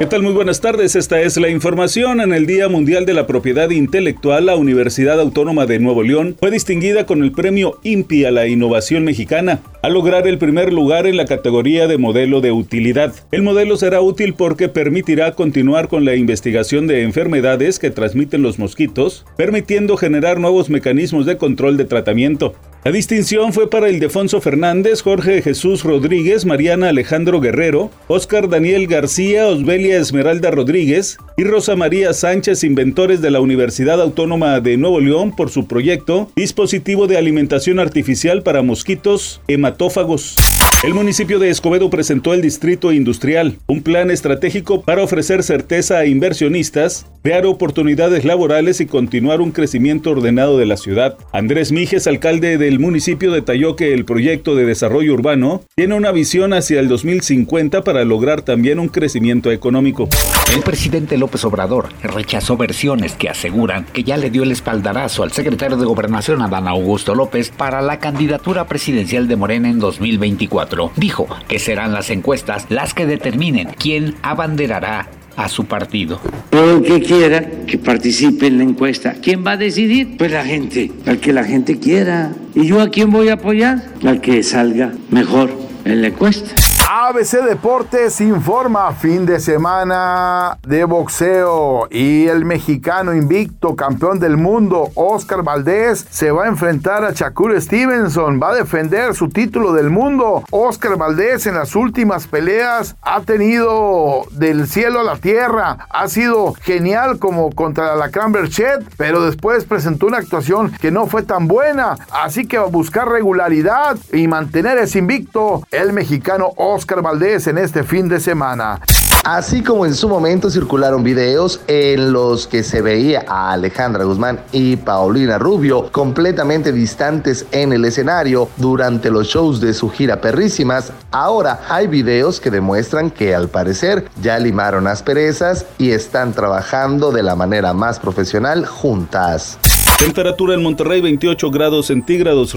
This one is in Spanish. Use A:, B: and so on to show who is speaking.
A: ¿Qué tal? Muy buenas tardes. Esta es la información. En el Día Mundial de la Propiedad Intelectual, la Universidad Autónoma de Nuevo León fue distinguida con el premio INPI a la innovación mexicana, al lograr el primer lugar en la categoría de modelo de utilidad. El modelo será útil porque permitirá continuar con la investigación de enfermedades que transmiten los mosquitos, permitiendo generar nuevos mecanismos de control de tratamiento. La distinción fue para Ildefonso Fernández, Jorge Jesús Rodríguez, Mariana Alejandro Guerrero, Óscar Daniel García, Osbelia Esmeralda Rodríguez y Rosa María Sánchez, inventores de la Universidad Autónoma de Nuevo León, por su proyecto Dispositivo de Alimentación Artificial para Mosquitos Hematófagos. El municipio de Escobedo presentó el Distrito Industrial, un plan estratégico para ofrecer certeza a inversionistas, crear oportunidades laborales y continuar un crecimiento ordenado de la ciudad. Andrés Mijes, alcalde del municipio, detalló que el proyecto de desarrollo urbano tiene una visión hacia el 2050 para lograr también un crecimiento económico.
B: El presidente López Obrador rechazó versiones que aseguran que ya le dio el espaldarazo al secretario de Gobernación Adán Augusto López para la candidatura presidencial de Morena en 2024. Dijo que serán las encuestas las que determinen quién abanderará a su partido.
C: El que quiera que participe en la encuesta, ¿quién va a decidir? Pues la gente, al que la gente quiera. ¿Y yo a quién voy a apoyar? Al que salga mejor en la encuesta.
D: ABC Deportes informa fin de semana de boxeo y el mexicano invicto campeón del mundo Oscar Valdés se va a enfrentar a Shakur Stevenson, va a defender su título del mundo. Oscar Valdés en las últimas peleas ha tenido del cielo a la tierra, ha sido genial como contra la Berchet, pero después presentó una actuación que no fue tan buena, así que va a buscar regularidad y mantener ese invicto el mexicano Oscar Oscar Valdés en este fin de semana.
E: Así como en su momento circularon videos en los que se veía a Alejandra Guzmán y Paulina Rubio completamente distantes en el escenario durante los shows de su gira Perrísimas, ahora hay videos que demuestran que al parecer ya limaron asperezas y están trabajando de la manera más profesional juntas.
A: Temperatura en Monterrey 28 grados centígrados.